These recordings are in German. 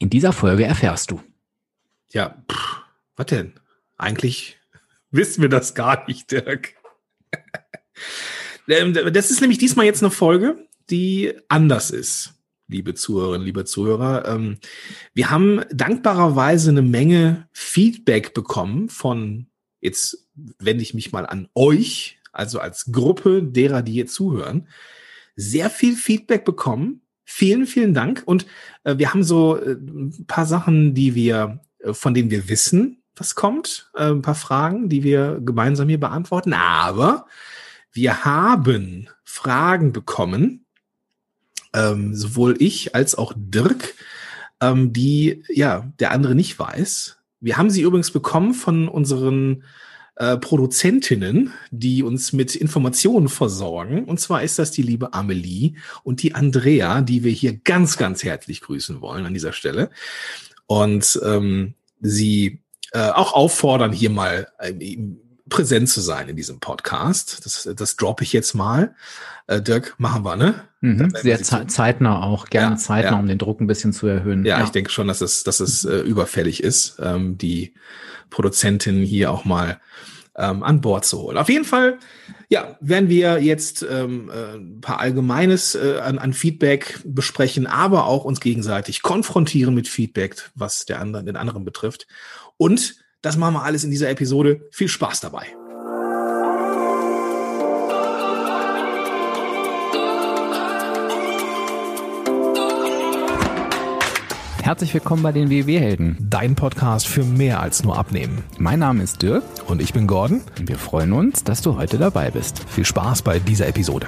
In dieser Folge erfährst du. Ja, pff, was denn? Eigentlich wissen wir das gar nicht, Dirk. Ähm, das ist nämlich diesmal jetzt eine Folge, die anders ist, liebe Zuhörerinnen, liebe Zuhörer. Ähm, wir haben dankbarerweise eine Menge Feedback bekommen von, jetzt wende ich mich mal an euch, also als Gruppe derer, die hier zuhören, sehr viel Feedback bekommen. Vielen, vielen Dank. Und äh, wir haben so äh, ein paar Sachen, die wir, äh, von denen wir wissen, was kommt, äh, ein paar Fragen, die wir gemeinsam hier beantworten. Aber wir haben Fragen bekommen, ähm, sowohl ich als auch Dirk, ähm, die ja der andere nicht weiß. Wir haben sie übrigens bekommen von unseren äh, Produzentinnen, die uns mit Informationen versorgen. Und zwar ist das die liebe Amelie und die Andrea, die wir hier ganz, ganz herzlich grüßen wollen an dieser Stelle. Und ähm, sie äh, auch auffordern, hier mal äh, präsent zu sein in diesem Podcast. Das, das droppe ich jetzt mal. Äh, Dirk, machen wir, ne? Mhm, sehr ze zeitnah auch, gerne ja, zeitnah, ja. um den Druck ein bisschen zu erhöhen. Ja, ja. ich denke schon, dass es, dass es äh, überfällig ist, ähm, die Produzentin hier auch mal ähm, an Bord zu holen. Auf jeden Fall, ja, werden wir jetzt ähm, äh, ein paar Allgemeines äh, an, an Feedback besprechen, aber auch uns gegenseitig konfrontieren mit Feedback, was der anderen, den anderen betrifft. Und das machen wir alles in dieser Episode. Viel Spaß dabei. Herzlich willkommen bei den WW-Helden. Dein Podcast für mehr als nur Abnehmen. Mein Name ist Dirk. Und ich bin Gordon. Und wir freuen uns, dass du heute dabei bist. Viel Spaß bei dieser Episode.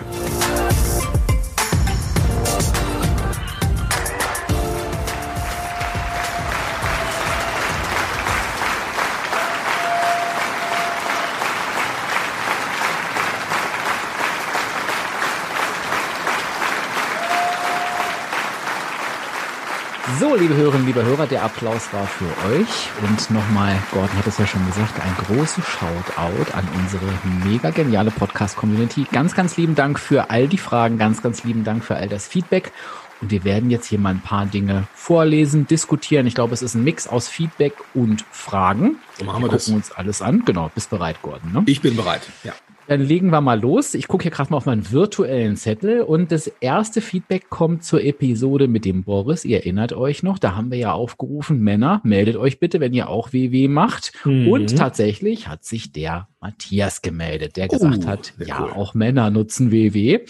So, liebe Hörerinnen, liebe Hörer, der Applaus war für euch. Und nochmal, Gordon hat es ja schon gesagt, ein großes Shoutout an unsere mega geniale Podcast-Community. Ganz, ganz lieben Dank für all die Fragen, ganz, ganz lieben Dank für all das Feedback. Und wir werden jetzt hier mal ein paar Dinge vorlesen, diskutieren. Ich glaube, es ist ein Mix aus Feedback und Fragen. So machen wir, wir gucken das. uns alles an. Genau, bist bereit, Gordon. Ne? Ich bin bereit, ja. Dann legen wir mal los. Ich gucke hier gerade mal auf meinen virtuellen Zettel und das erste Feedback kommt zur Episode mit dem Boris. Ihr erinnert euch noch, da haben wir ja aufgerufen, Männer, meldet euch bitte, wenn ihr auch WW macht. Mhm. Und tatsächlich hat sich der Matthias gemeldet, der gesagt oh, hat, ja, cool. auch Männer nutzen WW.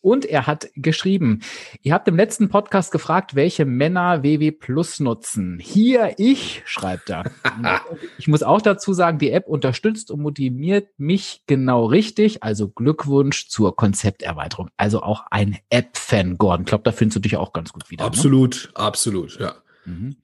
Und er hat geschrieben, ihr habt im letzten Podcast gefragt, welche Männer WW Plus nutzen. Hier ich, schreibt er. ich muss auch dazu sagen, die App unterstützt und motiviert mich genau richtig. Also Glückwunsch zur Konzepterweiterung. Also auch ein App-Fan, Gordon. Ich glaube, da findest du dich auch ganz gut wieder. Absolut, ne? absolut, ja. Mhm.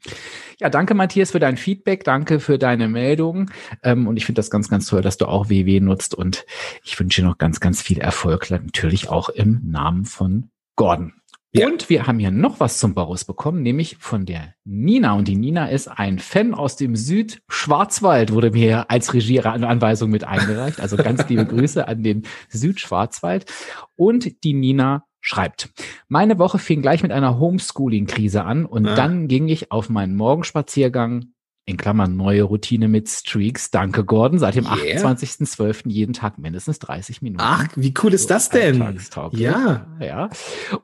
Ja, danke Matthias für dein Feedback, danke für deine Meldung ähm, und ich finde das ganz, ganz toll, dass du auch WW nutzt und ich wünsche dir noch ganz, ganz viel Erfolg, natürlich auch im Namen von Gordon. Ja. Und wir haben hier noch was zum Boris bekommen, nämlich von der Nina. Und die Nina ist ein Fan aus dem Südschwarzwald, wurde mir als Regieanweisung mit eingereicht. Also ganz liebe Grüße an den Südschwarzwald. Und die Nina schreibt, meine Woche fing gleich mit einer Homeschooling-Krise an und ah. dann ging ich auf meinen Morgenspaziergang in Klammern neue Routine mit Streaks. Danke, Gordon. Seit dem yeah. 28.12. jeden Tag mindestens 30 Minuten. Ach, wie cool ist das denn? Ja. Ja.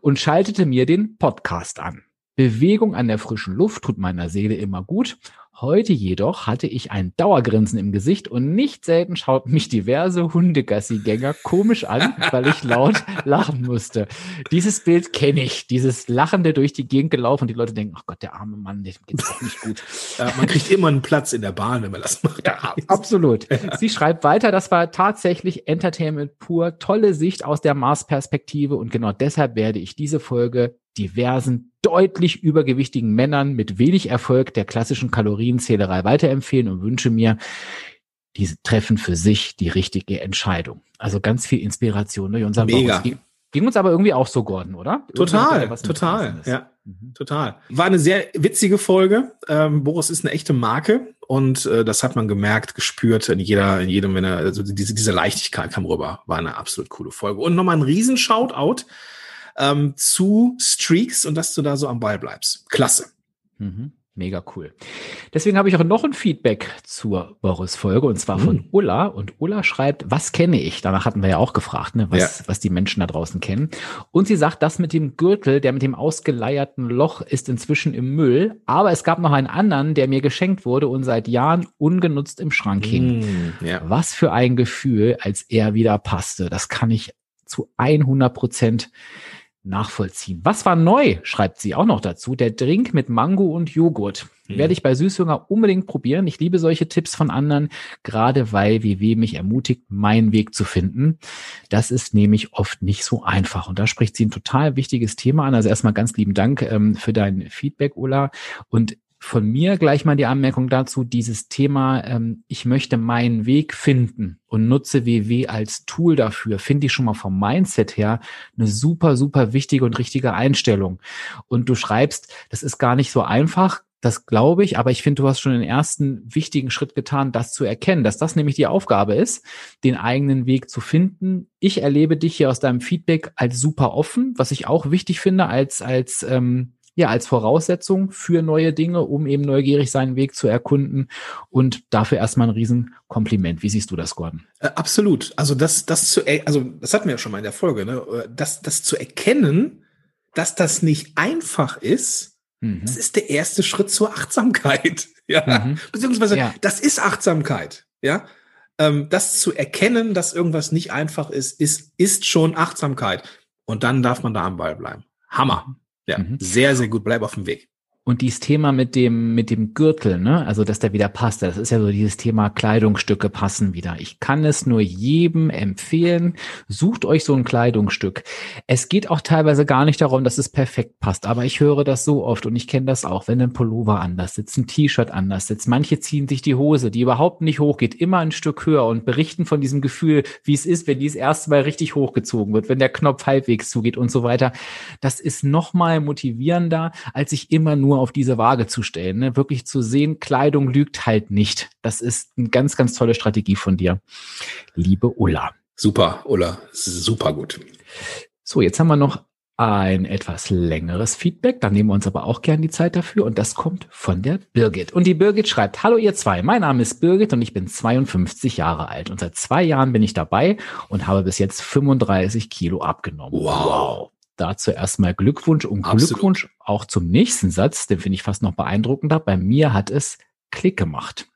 Und schaltete mir den Podcast an. Bewegung an der frischen Luft tut meiner Seele immer gut Heute jedoch hatte ich ein Dauergrinsen im Gesicht und nicht selten schauten mich diverse Hundegassigänger komisch an, weil ich laut lachen musste. Dieses Bild kenne ich, dieses Lachende durch die Gegend gelaufen und die Leute denken, ach Gott, der arme Mann, dem geht's auch nicht gut. Ja, man kriegt immer einen Platz in der Bahn, wenn man das macht. Ja, absolut. Sie schreibt weiter, das war tatsächlich Entertainment pur, tolle Sicht aus der Mars-Perspektive und genau deshalb werde ich diese Folge diversen, deutlich übergewichtigen Männern mit wenig Erfolg der klassischen Kalorienzählerei weiterempfehlen und wünsche mir, diese treffen für sich die richtige Entscheidung. Also ganz viel Inspiration durch unser Mega. Ging uns aber irgendwie auch so, Gordon, oder? Total, total, ja, mhm. total. War eine sehr witzige Folge. Ähm, Boris ist eine echte Marke und äh, das hat man gemerkt, gespürt in jeder, in jedem, wenn er, also diese, diese Leichtigkeit kam rüber. War eine absolut coole Folge. Und nochmal ein riesen Shoutout ähm, zu Streaks und dass du da so am Ball bleibst. Klasse. Mhm. Mega cool. Deswegen habe ich auch noch ein Feedback zur Boris-Folge und zwar von mhm. Ulla. Und Ulla schreibt, was kenne ich? Danach hatten wir ja auch gefragt, ne, was, ja. was die Menschen da draußen kennen. Und sie sagt, das mit dem Gürtel, der mit dem ausgeleierten Loch ist inzwischen im Müll. Aber es gab noch einen anderen, der mir geschenkt wurde und seit Jahren ungenutzt im Schrank hing. Mm, ja. Was für ein Gefühl, als er wieder passte. Das kann ich zu 100 Prozent nachvollziehen. Was war neu, schreibt sie auch noch dazu. Der Drink mit Mango und Joghurt. Mhm. Werde ich bei Süßhunger unbedingt probieren. Ich liebe solche Tipps von anderen, gerade weil WW mich ermutigt, meinen Weg zu finden. Das ist nämlich oft nicht so einfach. Und da spricht sie ein total wichtiges Thema an. Also erstmal ganz lieben Dank ähm, für dein Feedback, Ulla. Und von mir gleich mal die Anmerkung dazu, dieses Thema, ähm, ich möchte meinen Weg finden und nutze WW als Tool dafür, finde ich schon mal vom Mindset her eine super, super wichtige und richtige Einstellung. Und du schreibst, das ist gar nicht so einfach, das glaube ich, aber ich finde, du hast schon den ersten wichtigen Schritt getan, das zu erkennen, dass das nämlich die Aufgabe ist, den eigenen Weg zu finden. Ich erlebe dich hier aus deinem Feedback als super offen, was ich auch wichtig finde, als, als ähm, ja als Voraussetzung für neue Dinge, um eben neugierig seinen Weg zu erkunden. Und dafür erstmal ein Riesenkompliment. Wie siehst du das, Gordon? Äh, absolut. Also das, das zu, also das hatten wir ja schon mal in der Folge, ne? Äh, das, das zu erkennen, dass das nicht einfach ist, mhm. das ist der erste Schritt zur Achtsamkeit. Ja, mhm. beziehungsweise ja. das ist Achtsamkeit. Ja, ähm, das zu erkennen, dass irgendwas nicht einfach ist, ist, ist schon Achtsamkeit. Und dann darf man da am Ball bleiben. Hammer. Ja, mhm. sehr, sehr gut. Bleib auf dem Weg. Und dieses Thema mit dem, mit dem Gürtel, ne, also dass der wieder passt, das ist ja so dieses Thema Kleidungsstücke passen wieder. Ich kann es nur jedem empfehlen. Sucht euch so ein Kleidungsstück. Es geht auch teilweise gar nicht darum, dass es perfekt passt, aber ich höre das so oft und ich kenne das auch, wenn ein Pullover anders sitzt, ein T-Shirt anders sitzt. Manche ziehen sich die Hose, die überhaupt nicht hochgeht, immer ein Stück höher und berichten von diesem Gefühl, wie es ist, wenn die das erste Mal richtig hochgezogen wird, wenn der Knopf halbwegs zugeht und so weiter. Das ist nochmal motivierender, als ich immer nur auf diese Waage zu stellen. Ne? Wirklich zu sehen, Kleidung lügt halt nicht. Das ist eine ganz, ganz tolle Strategie von dir, liebe Ulla. Super, Ulla, super gut. So, jetzt haben wir noch ein etwas längeres Feedback. Da nehmen wir uns aber auch gern die Zeit dafür. Und das kommt von der Birgit. Und die Birgit schreibt, Hallo ihr zwei, mein Name ist Birgit und ich bin 52 Jahre alt. Und seit zwei Jahren bin ich dabei und habe bis jetzt 35 Kilo abgenommen. Wow. Dazu erstmal Glückwunsch und Absolut. Glückwunsch auch zum nächsten Satz, den finde ich fast noch beeindruckender. Bei mir hat es Klick gemacht.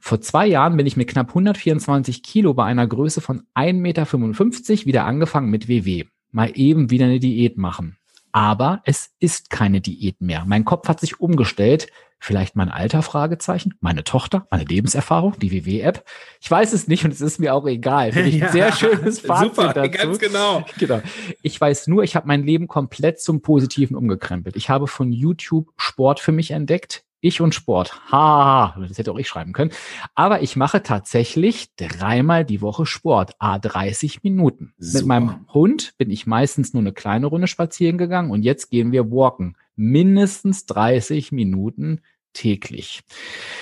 Vor zwei Jahren bin ich mit knapp 124 Kilo bei einer Größe von 1,55 Meter wieder angefangen mit WW. Mal eben wieder eine Diät machen. Aber es ist keine Diät mehr. Mein Kopf hat sich umgestellt. Vielleicht mein Alter? Fragezeichen. Meine Tochter, meine Lebenserfahrung, die WW-App. Ich weiß es nicht und es ist mir auch egal. Finde ich ein ja, sehr schönes Fazit super, dazu. Ganz genau. genau. Ich weiß nur, ich habe mein Leben komplett zum Positiven umgekrempelt. Ich habe von YouTube Sport für mich entdeckt. Ich und Sport. Ha, das hätte auch ich schreiben können. Aber ich mache tatsächlich dreimal die Woche Sport. A 30 Minuten. Super. Mit meinem Hund bin ich meistens nur eine kleine Runde spazieren gegangen und jetzt gehen wir walken. Mindestens 30 Minuten täglich.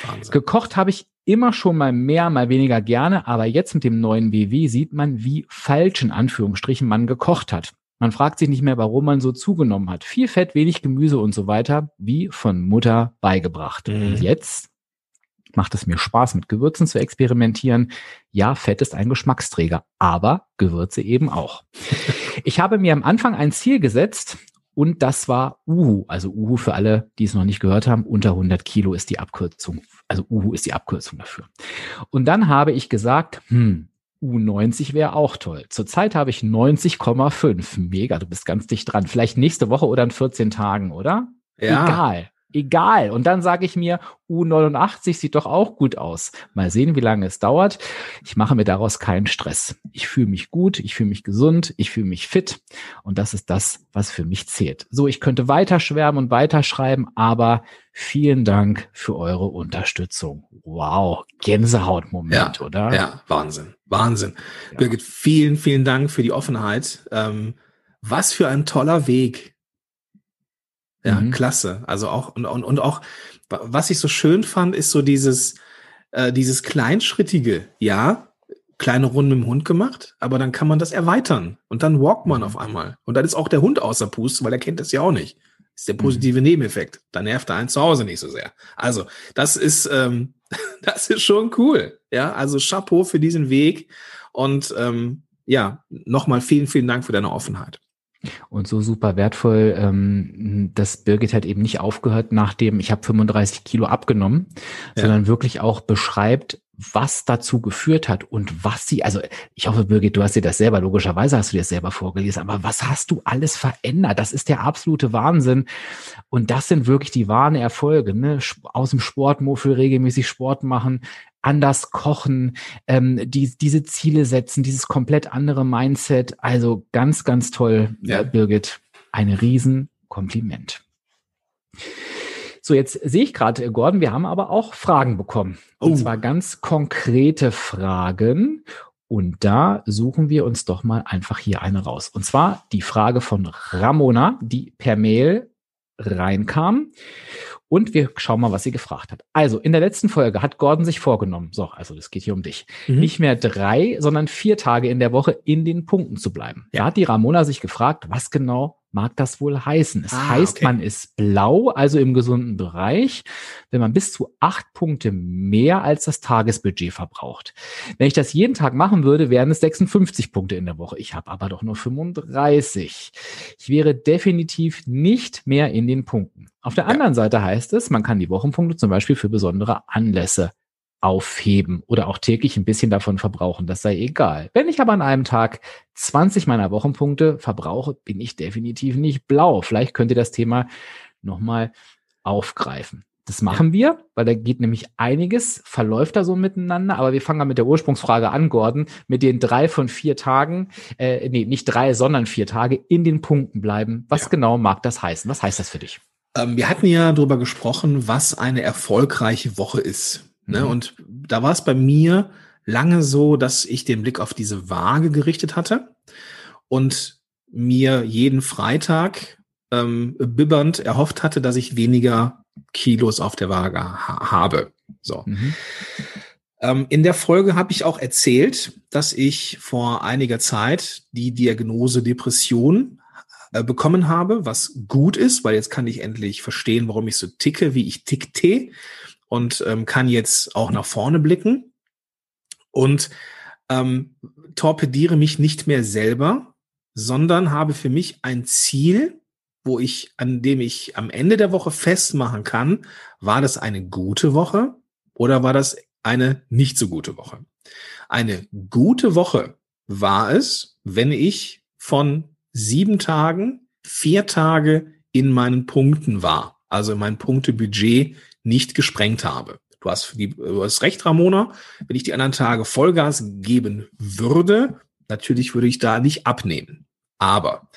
Wahnsinn. Gekocht habe ich immer schon mal mehr, mal weniger gerne, aber jetzt mit dem neuen WW sieht man, wie falsch in Anführungsstrichen man gekocht hat. Man fragt sich nicht mehr, warum man so zugenommen hat. Viel Fett, wenig Gemüse und so weiter, wie von Mutter beigebracht. Mhm. Und jetzt macht es mir Spaß, mit Gewürzen zu experimentieren. Ja, Fett ist ein Geschmacksträger, aber Gewürze eben auch. Ich habe mir am Anfang ein Ziel gesetzt und das war Uhu. Also Uhu für alle, die es noch nicht gehört haben, unter 100 Kilo ist die Abkürzung. Also Uhu ist die Abkürzung dafür. Und dann habe ich gesagt, hm, U90 wäre auch toll. Zurzeit habe ich 90,5. Mega, du bist ganz dicht dran. Vielleicht nächste Woche oder in 14 Tagen, oder? Ja. Egal egal. Und dann sage ich mir, U89 sieht doch auch gut aus. Mal sehen, wie lange es dauert. Ich mache mir daraus keinen Stress. Ich fühle mich gut, ich fühle mich gesund, ich fühle mich fit. Und das ist das, was für mich zählt. So, ich könnte weiter schwärmen und weiterschreiben, aber vielen Dank für eure Unterstützung. Wow, Gänsehautmoment, ja, oder? Ja, Wahnsinn, Wahnsinn. Ja. Birgit, vielen, vielen Dank für die Offenheit. Ähm, was für ein toller Weg ja, mhm. klasse. Also auch, und, und, und auch, was ich so schön fand, ist so dieses, äh, dieses Kleinschrittige, ja, kleine Runde mit dem Hund gemacht, aber dann kann man das erweitern und dann walkt man mhm. auf einmal. Und dann ist auch der Hund außer Puste, weil er kennt das ja auch nicht. ist der positive mhm. Nebeneffekt. Da nervt der einen zu Hause nicht so sehr. Also, das ist, ähm, das ist schon cool. Ja, also Chapeau für diesen Weg. Und ähm, ja, nochmal vielen, vielen Dank für deine Offenheit. Und so super wertvoll, ähm, dass Birgit hat eben nicht aufgehört, nachdem ich habe 35 Kilo abgenommen, ja. sondern wirklich auch beschreibt, was dazu geführt hat und was sie, also ich hoffe, Birgit, du hast dir das selber, logischerweise hast du dir das selber vorgelesen, aber was hast du alles verändert? Das ist der absolute Wahnsinn. Und das sind wirklich die wahren Erfolge, ne? Aus dem Sportmuffel regelmäßig Sport machen, anders kochen, ähm, die, diese Ziele setzen, dieses komplett andere Mindset. Also ganz, ganz toll, ja. Birgit. Ein Riesenkompliment. So, jetzt sehe ich gerade, Gordon, wir haben aber auch Fragen bekommen. Oh. Und zwar ganz konkrete Fragen. Und da suchen wir uns doch mal einfach hier eine raus. Und zwar die Frage von Ramona, die per Mail reinkam. Und wir schauen mal, was sie gefragt hat. Also, in der letzten Folge hat Gordon sich vorgenommen, so, also das geht hier um dich, mhm. nicht mehr drei, sondern vier Tage in der Woche in den Punkten zu bleiben. Ja. Da hat die Ramona sich gefragt, was genau mag das wohl heißen? Es ah, heißt, okay. man ist blau, also im gesunden Bereich, wenn man bis zu acht Punkte mehr als das Tagesbudget verbraucht. Wenn ich das jeden Tag machen würde, wären es 56 Punkte in der Woche. Ich habe aber doch nur 35. Ich wäre definitiv nicht mehr in den Punkten. Auf der anderen Seite heißt es, man kann die Wochenpunkte zum Beispiel für besondere Anlässe aufheben oder auch täglich ein bisschen davon verbrauchen. Das sei egal. Wenn ich aber an einem Tag 20 meiner Wochenpunkte verbrauche, bin ich definitiv nicht blau. Vielleicht könnt ihr das Thema nochmal aufgreifen. Das machen ja. wir, weil da geht nämlich einiges, verläuft da so miteinander, aber wir fangen mal mit der Ursprungsfrage an, Gordon, mit den drei von vier Tagen, äh, nee, nicht drei, sondern vier Tage in den Punkten bleiben. Was ja. genau mag das heißen? Was heißt das für dich? Ähm, wir hatten ja darüber gesprochen, was eine erfolgreiche Woche ist. Ne? Mhm. Und da war es bei mir lange so, dass ich den Blick auf diese Waage gerichtet hatte und mir jeden Freitag ähm, bibbernd erhofft hatte, dass ich weniger Kilos auf der Waage ha habe. So. Mhm. Ähm, in der Folge habe ich auch erzählt, dass ich vor einiger Zeit die Diagnose Depression äh, bekommen habe, was gut ist, weil jetzt kann ich endlich verstehen, warum ich so ticke, wie ich tickte und ähm, kann jetzt auch nach vorne blicken und ähm, torpediere mich nicht mehr selber, sondern habe für mich ein Ziel, wo ich, an dem ich am Ende der Woche festmachen kann, war das eine gute Woche oder war das eine nicht so gute Woche? Eine gute Woche war es, wenn ich von sieben Tagen vier Tage in meinen Punkten war, also in mein Punktebudget nicht gesprengt habe. Du hast, die, du hast recht, Ramona. Wenn ich die anderen Tage Vollgas geben würde, natürlich würde ich da nicht abnehmen. Aber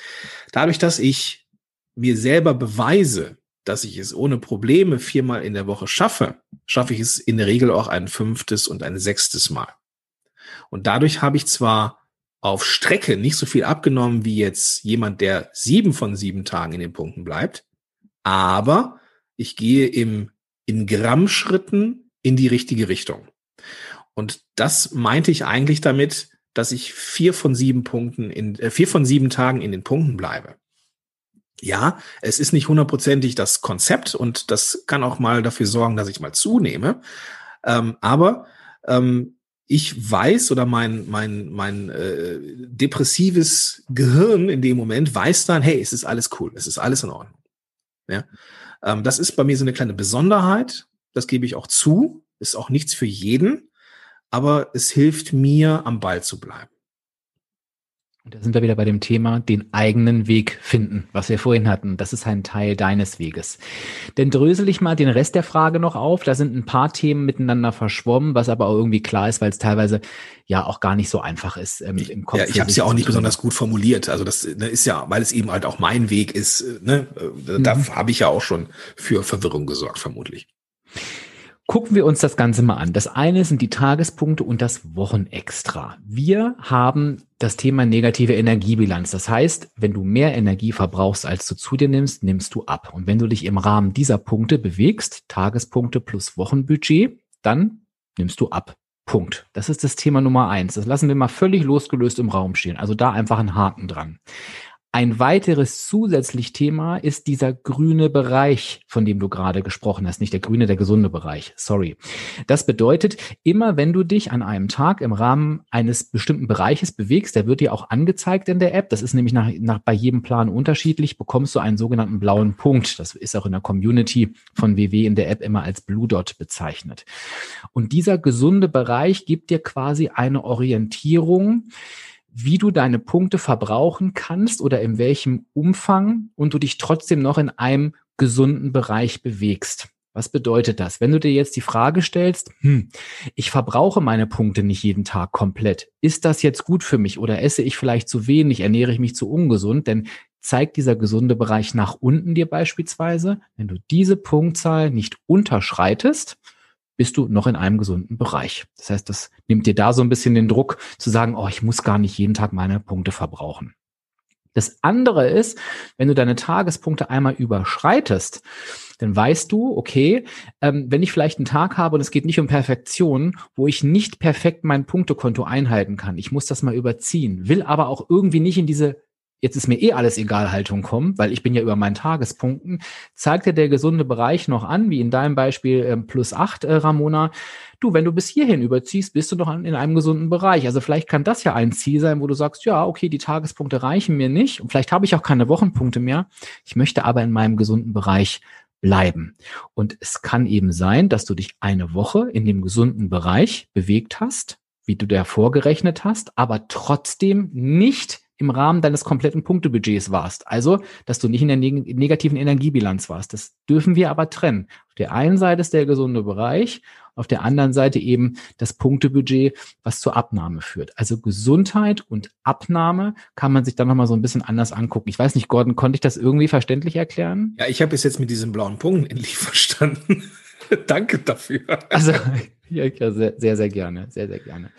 dadurch, dass ich mir selber beweise, dass ich es ohne Probleme viermal in der Woche schaffe, schaffe ich es in der Regel auch ein fünftes und ein sechstes Mal. Und dadurch habe ich zwar auf Strecke nicht so viel abgenommen wie jetzt jemand, der sieben von sieben Tagen in den Punkten bleibt, aber ich gehe im in Grammschritten in die richtige Richtung. Und das meinte ich eigentlich damit, dass ich vier von sieben Punkten in äh, vier von sieben Tagen in den Punkten bleibe. Ja, es ist nicht hundertprozentig das Konzept und das kann auch mal dafür sorgen, dass ich mal zunehme. Ähm, aber ähm, ich weiß oder mein mein mein äh, depressives Gehirn in dem Moment weiß dann, hey, es ist alles cool, es ist alles in Ordnung. Ja, ähm, das ist bei mir so eine kleine Besonderheit. Das gebe ich auch zu. Ist auch nichts für jeden. Aber es hilft mir, am Ball zu bleiben. Und da sind wir wieder bei dem Thema, den eigenen Weg finden, was wir vorhin hatten. Das ist ein Teil deines Weges. Denn drösel ich mal den Rest der Frage noch auf. Da sind ein paar Themen miteinander verschwommen, was aber auch irgendwie klar ist, weil es teilweise ja auch gar nicht so einfach ist ähm, im Kopf. Ja, ich habe es ja auch nicht besonders gut formuliert. Also das ne, ist ja, weil es eben halt auch mein Weg ist. Äh, ne? Äh, da mhm. habe ich ja auch schon für Verwirrung gesorgt, vermutlich. Gucken wir uns das Ganze mal an. Das eine sind die Tagespunkte und das Wochenextra. Wir haben das Thema negative Energiebilanz. Das heißt, wenn du mehr Energie verbrauchst, als du zu dir nimmst, nimmst du ab. Und wenn du dich im Rahmen dieser Punkte bewegst, Tagespunkte plus Wochenbudget, dann nimmst du ab. Punkt. Das ist das Thema Nummer eins. Das lassen wir mal völlig losgelöst im Raum stehen. Also da einfach einen Haken dran. Ein weiteres zusätzlich Thema ist dieser grüne Bereich, von dem du gerade gesprochen hast. Nicht der grüne, der gesunde Bereich. Sorry. Das bedeutet, immer wenn du dich an einem Tag im Rahmen eines bestimmten Bereiches bewegst, der wird dir auch angezeigt in der App. Das ist nämlich nach, nach bei jedem Plan unterschiedlich, bekommst du einen sogenannten blauen Punkt. Das ist auch in der Community von WW in der App immer als Blue Dot bezeichnet. Und dieser gesunde Bereich gibt dir quasi eine Orientierung, wie du deine Punkte verbrauchen kannst oder in welchem Umfang und du dich trotzdem noch in einem gesunden Bereich bewegst. Was bedeutet das? Wenn du dir jetzt die Frage stellst, hm, ich verbrauche meine Punkte nicht jeden Tag komplett. Ist das jetzt gut für mich oder esse ich vielleicht zu wenig, ernähre ich mich zu ungesund? Denn zeigt dieser gesunde Bereich nach unten dir beispielsweise, wenn du diese Punktzahl nicht unterschreitest, bist du noch in einem gesunden Bereich. Das heißt, das nimmt dir da so ein bisschen den Druck zu sagen, oh, ich muss gar nicht jeden Tag meine Punkte verbrauchen. Das andere ist, wenn du deine Tagespunkte einmal überschreitest, dann weißt du, okay, ähm, wenn ich vielleicht einen Tag habe und es geht nicht um Perfektion, wo ich nicht perfekt mein Punktekonto einhalten kann, ich muss das mal überziehen, will aber auch irgendwie nicht in diese jetzt ist mir eh alles egal Haltung kommen, weil ich bin ja über meinen Tagespunkten, zeigt dir der gesunde Bereich noch an, wie in deinem Beispiel äh, plus acht, äh, Ramona. Du, wenn du bis hierhin überziehst, bist du noch in einem gesunden Bereich. Also vielleicht kann das ja ein Ziel sein, wo du sagst, ja, okay, die Tagespunkte reichen mir nicht und vielleicht habe ich auch keine Wochenpunkte mehr. Ich möchte aber in meinem gesunden Bereich bleiben. Und es kann eben sein, dass du dich eine Woche in dem gesunden Bereich bewegt hast, wie du da vorgerechnet hast, aber trotzdem nicht im Rahmen deines kompletten Punktebudgets warst. Also, dass du nicht in der neg negativen Energiebilanz warst. Das dürfen wir aber trennen. Auf der einen Seite ist der gesunde Bereich, auf der anderen Seite eben das Punktebudget, was zur Abnahme führt. Also Gesundheit und Abnahme kann man sich dann nochmal so ein bisschen anders angucken. Ich weiß nicht, Gordon, konnte ich das irgendwie verständlich erklären? Ja, ich habe es jetzt mit diesen blauen Punkten endlich verstanden. Danke dafür. Also, ja, sehr, sehr, sehr gerne, sehr, sehr gerne.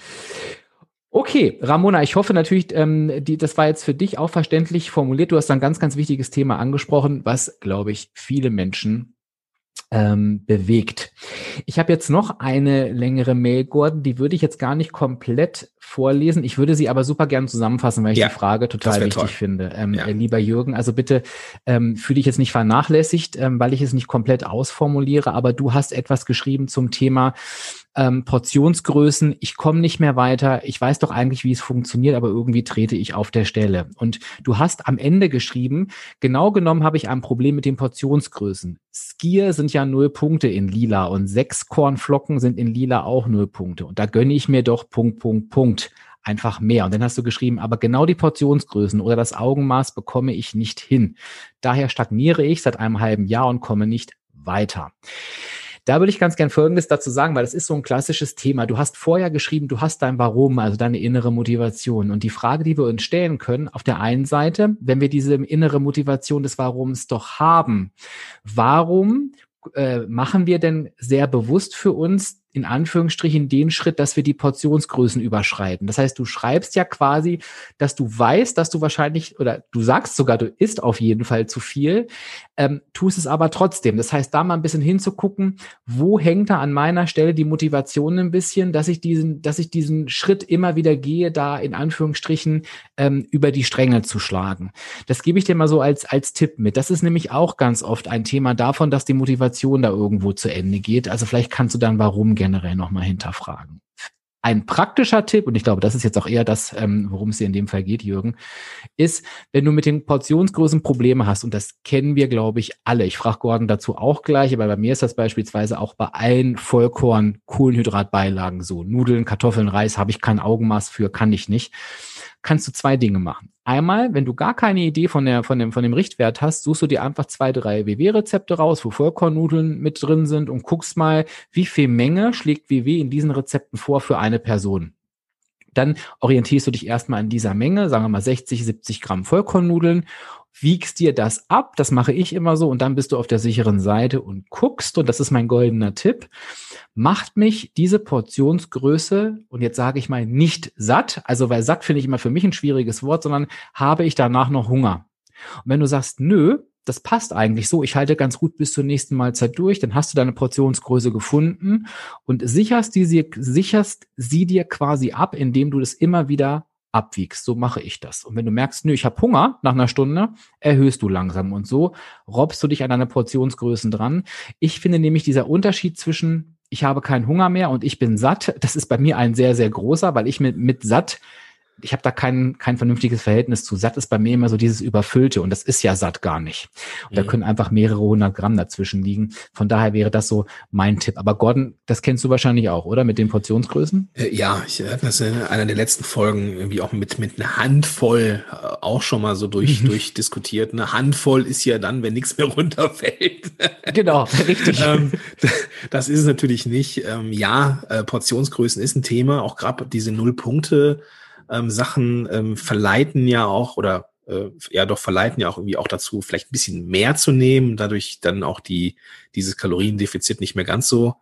Okay, Ramona, ich hoffe natürlich, ähm, die, das war jetzt für dich auch verständlich formuliert. Du hast ein ganz, ganz wichtiges Thema angesprochen, was, glaube ich, viele Menschen ähm, bewegt. Ich habe jetzt noch eine längere Mail, Gordon, die würde ich jetzt gar nicht komplett vorlesen. Ich würde sie aber super gern zusammenfassen, weil ich ja, die Frage total wichtig toll. finde. Ähm, ja. äh, lieber Jürgen, also bitte ähm, fühle dich jetzt nicht vernachlässigt, ähm, weil ich es nicht komplett ausformuliere, aber du hast etwas geschrieben zum Thema ähm, Portionsgrößen, ich komme nicht mehr weiter, ich weiß doch eigentlich, wie es funktioniert, aber irgendwie trete ich auf der Stelle. Und du hast am Ende geschrieben, genau genommen habe ich ein Problem mit den Portionsgrößen. Skier sind ja null Punkte in lila und sechs Kornflocken sind in lila auch null Punkte. Und da gönne ich mir doch Punkt, Punkt, Punkt einfach mehr. Und dann hast du geschrieben, aber genau die Portionsgrößen oder das Augenmaß bekomme ich nicht hin. Daher stagniere ich seit einem halben Jahr und komme nicht weiter. Da würde ich ganz gern Folgendes dazu sagen, weil das ist so ein klassisches Thema. Du hast vorher geschrieben, du hast dein Warum, also deine innere Motivation. Und die Frage, die wir uns stellen können, auf der einen Seite, wenn wir diese innere Motivation des Warums doch haben, warum äh, machen wir denn sehr bewusst für uns in Anführungsstrichen den Schritt, dass wir die Portionsgrößen überschreiten. Das heißt, du schreibst ja quasi, dass du weißt, dass du wahrscheinlich oder du sagst sogar, du isst auf jeden Fall zu viel, ähm, tust es aber trotzdem. Das heißt, da mal ein bisschen hinzugucken, wo hängt da an meiner Stelle die Motivation ein bisschen, dass ich diesen, dass ich diesen Schritt immer wieder gehe, da in Anführungsstrichen ähm, über die Stränge zu schlagen. Das gebe ich dir mal so als als Tipp mit. Das ist nämlich auch ganz oft ein Thema davon, dass die Motivation da irgendwo zu Ende geht. Also vielleicht kannst du dann warum gerne generell nochmal hinterfragen. Ein praktischer Tipp, und ich glaube, das ist jetzt auch eher das, ähm, worum es dir in dem Fall geht, Jürgen, ist, wenn du mit den Portionsgrößen Probleme hast, und das kennen wir, glaube ich, alle. Ich frage Gordon dazu auch gleich, aber bei mir ist das beispielsweise auch bei allen Vollkorn-Kohlenhydratbeilagen so. Nudeln, Kartoffeln, Reis habe ich kein Augenmaß für, kann ich nicht kannst du zwei Dinge machen. Einmal, wenn du gar keine Idee von, der, von, dem, von dem Richtwert hast, suchst du dir einfach zwei, drei WW-Rezepte raus, wo Vollkornnudeln mit drin sind und guckst mal, wie viel Menge schlägt WW in diesen Rezepten vor für eine Person. Dann orientierst du dich erstmal an dieser Menge, sagen wir mal 60, 70 Gramm Vollkornnudeln wiegst dir das ab, das mache ich immer so, und dann bist du auf der sicheren Seite und guckst, und das ist mein goldener Tipp, macht mich diese Portionsgröße, und jetzt sage ich mal nicht satt, also weil satt finde ich immer für mich ein schwieriges Wort, sondern habe ich danach noch Hunger. Und wenn du sagst, nö, das passt eigentlich so, ich halte ganz gut bis zur nächsten Mahlzeit durch, dann hast du deine Portionsgröße gefunden und sicherst, die, sicherst sie dir quasi ab, indem du das immer wieder abwiegst. So mache ich das. Und wenn du merkst, nö, ich habe Hunger nach einer Stunde, erhöhst du langsam und so robbst du dich an deine Portionsgrößen dran. Ich finde nämlich dieser Unterschied zwischen ich habe keinen Hunger mehr und ich bin satt, das ist bei mir ein sehr, sehr großer, weil ich mit, mit satt ich habe da kein, kein vernünftiges Verhältnis zu. Satt ist bei mir immer so dieses Überfüllte und das ist ja satt gar nicht. Und mhm. da können einfach mehrere hundert Gramm dazwischen liegen. Von daher wäre das so mein Tipp. Aber Gordon, das kennst du wahrscheinlich auch, oder? Mit den Portionsgrößen? Äh, ja, ich habe das in einer der letzten Folgen irgendwie auch mit, mit einer Handvoll äh, auch schon mal so durch, mhm. durchdiskutiert. Eine Handvoll ist ja dann, wenn nichts mehr runterfällt. Genau, richtig. ähm, das ist es natürlich nicht. Ähm, ja, äh, Portionsgrößen ist ein Thema, auch gerade diese Null-Punkte- ähm, Sachen ähm, verleiten ja auch oder äh, ja doch verleiten ja auch irgendwie auch dazu, vielleicht ein bisschen mehr zu nehmen, dadurch dann auch die dieses Kaloriendefizit nicht mehr ganz so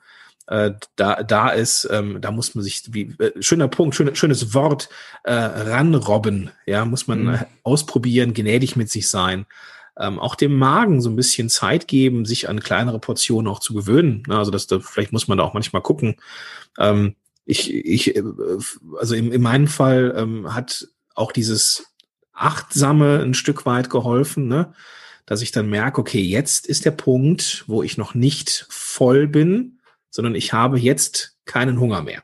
äh, da da ist. Ähm, da muss man sich wie äh, schöner Punkt, schön, schönes Wort äh, ranrobben. Ja, muss man mhm. ausprobieren, gnädig mit sich sein. Ähm, auch dem Magen so ein bisschen Zeit geben, sich an kleinere Portionen auch zu gewöhnen. Also das, da, vielleicht muss man da auch manchmal gucken. Ähm, ich, ich, äh, also in, in meinem Fall ähm, hat auch dieses Achtsame ein Stück weit geholfen, ne? dass ich dann merke, okay, jetzt ist der Punkt, wo ich noch nicht voll bin, sondern ich habe jetzt keinen Hunger mehr.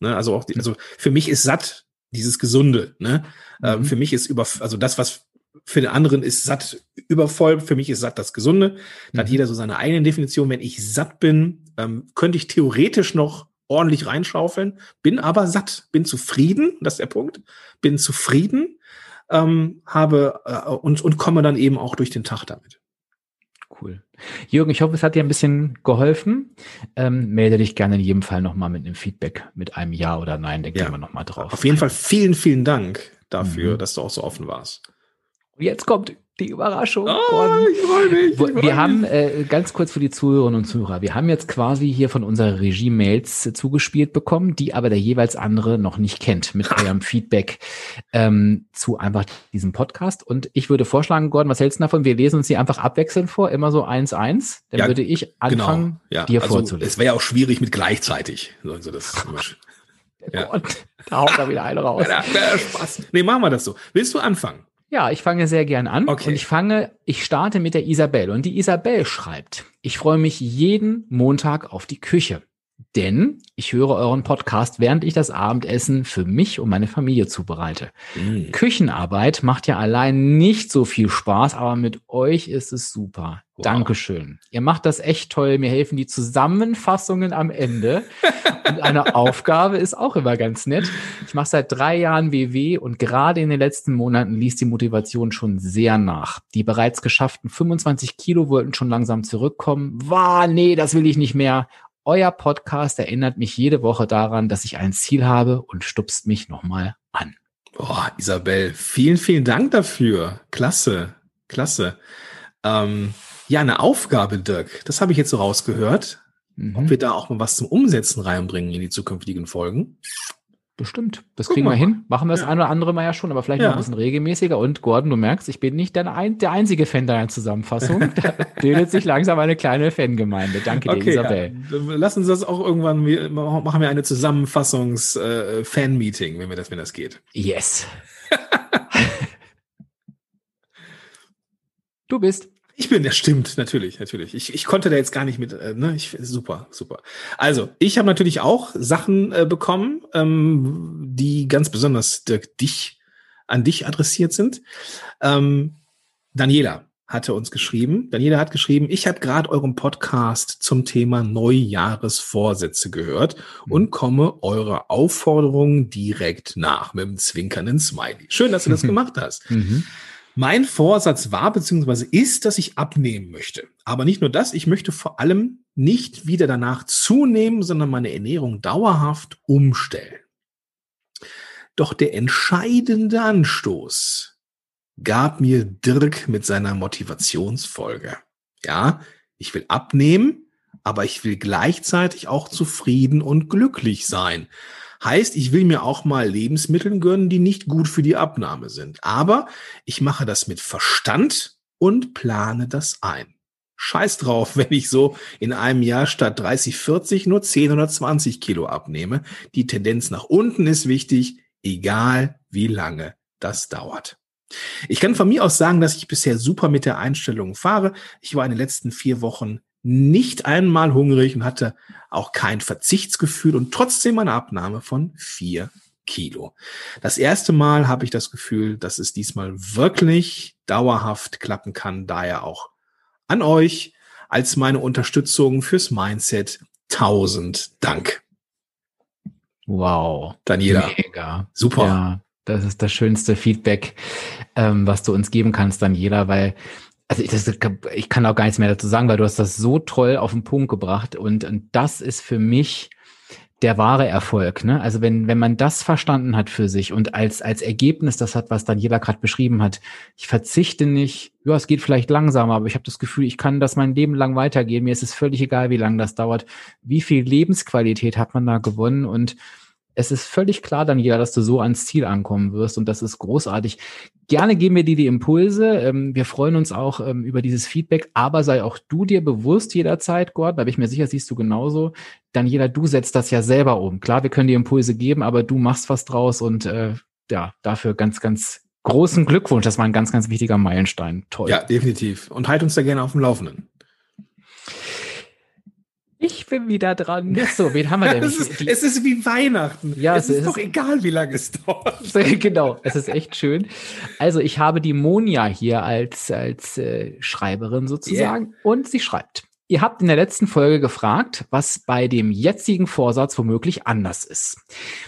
Ne? Also auch, die, also für mich ist satt dieses Gesunde. Ne? Ähm, mhm. Ähm, für mich ist über, also das, was für den anderen ist satt übervoll, für mich ist satt das Gesunde. Da mhm. hat jeder so seine eigene Definition. Wenn ich satt bin, ähm, könnte ich theoretisch noch ordentlich reinschaufeln, bin aber satt, bin zufrieden, das ist der Punkt, bin zufrieden, ähm, habe äh, und, und komme dann eben auch durch den Tag damit. Cool. Jürgen, ich hoffe, es hat dir ein bisschen geholfen. Ähm, melde dich gerne in jedem Fall nochmal mit einem Feedback, mit einem Ja oder Nein, da ja. gehen wir nochmal drauf. Auf jeden Fall vielen, vielen Dank dafür, mhm. dass du auch so offen warst. Jetzt kommt die Überraschung. Oh, ich freu mich, ich freu wir mich. haben äh, ganz kurz für die Zuhörerinnen und Zuhörer, wir haben jetzt quasi hier von unserer Regie Mails äh, zugespielt bekommen, die aber der jeweils andere noch nicht kennt mit eurem Feedback ähm, zu einfach diesem Podcast. Und ich würde vorschlagen, Gordon, was hältst du davon? Wir lesen uns die einfach abwechselnd vor, immer so eins eins. Dann ja, würde ich genau. anfangen, genau. ja. dir also, vorzulesen. Es wäre ja auch schwierig mit gleichzeitig. Also das ja. Gott, da haut er wieder eine raus. Ja, Spaß. Nee, machen wir das so. Willst du anfangen? Ja, ich fange sehr gern an. Okay. Und ich fange, ich starte mit der Isabel. Und die Isabel schreibt, ich freue mich jeden Montag auf die Küche. Denn ich höre euren Podcast, während ich das Abendessen für mich und meine Familie zubereite. Mm. Küchenarbeit macht ja allein nicht so viel Spaß, aber mit euch ist es super. Wow. Dankeschön. Ihr macht das echt toll. Mir helfen die Zusammenfassungen am Ende. und eine Aufgabe ist auch immer ganz nett. Ich mache seit drei Jahren WW und gerade in den letzten Monaten ließ die Motivation schon sehr nach. Die bereits geschafften 25 Kilo wollten schon langsam zurückkommen. War, nee, das will ich nicht mehr. Euer Podcast erinnert mich jede Woche daran, dass ich ein Ziel habe und stupst mich nochmal an. Boah, Isabel, vielen, vielen Dank dafür. Klasse, klasse. Ähm, ja, eine Aufgabe, Dirk. Das habe ich jetzt so rausgehört. Mhm. Ob wir da auch mal was zum Umsetzen reinbringen in die zukünftigen Folgen. Bestimmt. Das Guck kriegen wir hin. Machen wir das ja. ein oder andere Mal ja schon, aber vielleicht ja. noch ein bisschen regelmäßiger. Und Gordon, du merkst, ich bin nicht der, ein, der einzige Fan deiner Zusammenfassung. Da bildet sich langsam eine kleine Fangemeinde. Danke dir, okay, Isabel. Ja. Lass uns das auch irgendwann, wir machen wir eine Zusammenfassungs-Fan-Meeting, äh, wenn, wir das, wenn das geht. Yes. du bist. Ich bin, das stimmt, natürlich, natürlich. Ich, ich konnte da jetzt gar nicht mit, äh, ne, ich, super, super. Also, ich habe natürlich auch Sachen äh, bekommen, ähm, die ganz besonders Dirk, dich, an dich adressiert sind. Ähm, Daniela hatte uns geschrieben. Daniela hat geschrieben, ich habe gerade euren Podcast zum Thema Neujahresvorsätze gehört mhm. und komme eurer Aufforderung direkt nach mit einem zwinkernden Smiley. Schön, dass du das gemacht hast. Mhm. Mein Vorsatz war bzw. ist, dass ich abnehmen möchte. Aber nicht nur das, ich möchte vor allem nicht wieder danach zunehmen, sondern meine Ernährung dauerhaft umstellen. Doch der entscheidende Anstoß gab mir Dirk mit seiner Motivationsfolge. Ja, ich will abnehmen, aber ich will gleichzeitig auch zufrieden und glücklich sein. Heißt, ich will mir auch mal Lebensmittel gönnen, die nicht gut für die Abnahme sind. Aber ich mache das mit Verstand und plane das ein. Scheiß drauf, wenn ich so in einem Jahr statt 30, 40 nur 10 oder 20 Kilo abnehme. Die Tendenz nach unten ist wichtig. egal wie lange das dauert. Ich kann von mir aus sagen, dass ich bisher super mit der Einstellung fahre. Ich war in den letzten vier Wochen nicht einmal hungrig und hatte auch kein Verzichtsgefühl und trotzdem eine Abnahme von vier Kilo. Das erste Mal habe ich das Gefühl, dass es diesmal wirklich dauerhaft klappen kann. Daher auch an euch als meine Unterstützung fürs Mindset. Tausend Dank. Wow. Daniela. Mega. Super. Ja, das ist das schönste Feedback, ähm, was du uns geben kannst, Daniela, weil also ich, das, ich kann auch gar nichts mehr dazu sagen, weil du hast das so toll auf den Punkt gebracht und, und das ist für mich der wahre Erfolg. Ne? Also wenn, wenn man das verstanden hat für sich und als, als Ergebnis das hat, was Daniela gerade beschrieben hat, ich verzichte nicht, ja, es geht vielleicht langsamer, aber ich habe das Gefühl, ich kann das mein Leben lang weitergehen. Mir ist es völlig egal, wie lange das dauert. Wie viel Lebensqualität hat man da gewonnen und es ist völlig klar, Daniela, dass du so ans Ziel ankommen wirst und das ist großartig. Gerne geben wir dir die Impulse. Ähm, wir freuen uns auch ähm, über dieses Feedback, aber sei auch du dir bewusst jederzeit, Gott, da bin ich mir sicher, siehst du genauso. Daniela, du setzt das ja selber um. Klar, wir können dir Impulse geben, aber du machst was draus und äh, ja, dafür ganz, ganz großen Glückwunsch. Das war ein ganz, ganz wichtiger Meilenstein. Toll. Ja, definitiv. Und halt uns da gerne auf dem Laufenden. Ich bin wieder dran. So, wen haben wir denn? es, ist, es ist wie Weihnachten. Ja, es, es ist, ist doch egal, wie lange es dauert. genau, es ist echt schön. Also ich habe die Monja hier als, als äh, Schreiberin sozusagen yeah. und sie schreibt. Ihr habt in der letzten Folge gefragt, was bei dem jetzigen Vorsatz womöglich anders ist.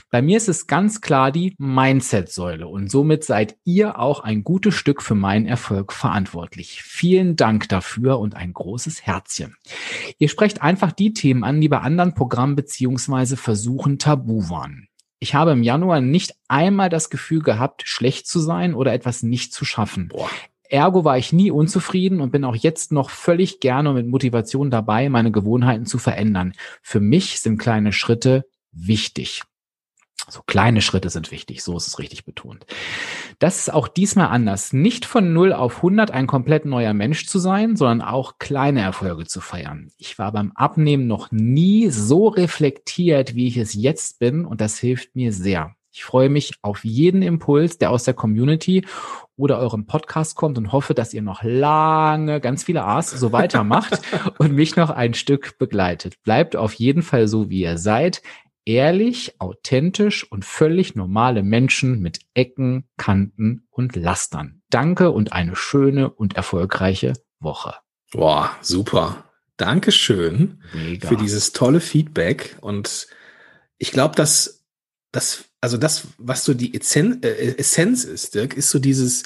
Bei mir ist es ganz klar die Mindset-Säule und somit seid ihr auch ein gutes Stück für meinen Erfolg verantwortlich. Vielen Dank dafür und ein großes Herzchen. Ihr sprecht einfach die Themen an, die bei anderen Programmen beziehungsweise Versuchen tabu waren. Ich habe im Januar nicht einmal das Gefühl gehabt, schlecht zu sein oder etwas nicht zu schaffen. Boah. Ergo war ich nie unzufrieden und bin auch jetzt noch völlig gerne mit Motivation dabei, meine Gewohnheiten zu verändern. Für mich sind kleine Schritte wichtig. So kleine Schritte sind wichtig, so ist es richtig betont. Das ist auch diesmal anders. Nicht von 0 auf 100 ein komplett neuer Mensch zu sein, sondern auch kleine Erfolge zu feiern. Ich war beim Abnehmen noch nie so reflektiert, wie ich es jetzt bin und das hilft mir sehr. Ich freue mich auf jeden Impuls, der aus der Community oder eurem Podcast kommt und hoffe, dass ihr noch lange ganz viele A's so weitermacht und mich noch ein Stück begleitet. Bleibt auf jeden Fall so, wie ihr seid. Ehrlich, authentisch und völlig normale Menschen mit Ecken, Kanten und Lastern. Danke und eine schöne und erfolgreiche Woche. Boah, super. Dankeschön Mega. für dieses tolle Feedback. Und ich glaube, dass das also das, was so die Essenz, äh, Essenz ist, Dirk, ist so dieses,